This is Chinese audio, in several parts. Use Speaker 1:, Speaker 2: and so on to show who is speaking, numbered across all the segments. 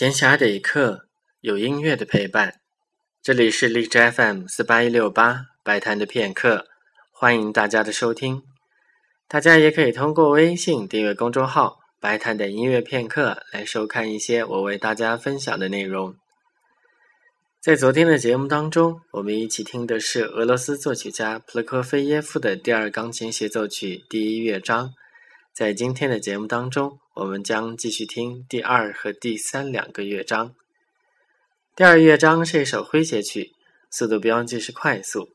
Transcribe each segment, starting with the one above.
Speaker 1: 闲暇的一刻，有音乐的陪伴。这里是荔枝 FM 四八一六八白谈的片刻，欢迎大家的收听。大家也可以通过微信订阅公众号“白谈的音乐片刻”来收看一些我为大家分享的内容。在昨天的节目当中，我们一起听的是俄罗斯作曲家普罗科菲耶夫的第二钢琴协奏曲第一乐章。在今天的节目当中，我们将继续听第二和第三两个乐章。第二乐章是一首诙谐曲，速度标记是快速。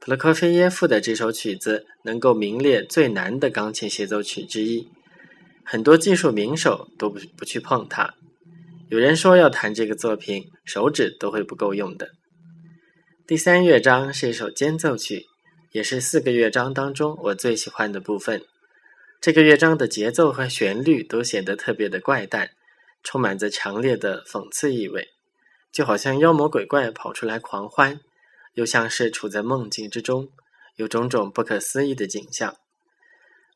Speaker 1: 普罗科菲耶夫的这首曲子能够名列最难的钢琴协奏曲之一，很多技术名手都不不去碰它。有人说要弹这个作品，手指都会不够用的。第三乐章是一首间奏曲，也是四个乐章当中我最喜欢的部分。这个乐章的节奏和旋律都显得特别的怪诞，充满着强烈的讽刺意味，就好像妖魔鬼怪跑出来狂欢，又像是处在梦境之中，有种种不可思议的景象。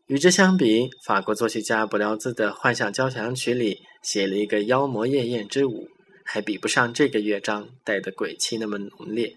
Speaker 1: 与之相比，法国作曲家布辽兹的《幻想交响曲》里写了一个妖魔夜宴之舞，还比不上这个乐章带的鬼气那么浓烈。